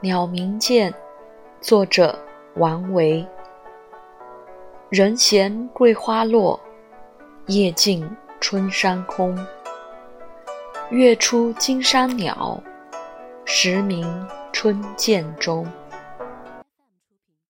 鸟鸣涧作者王维。人闲桂花落夜静春山空。月出惊山鸟时鸣春涧中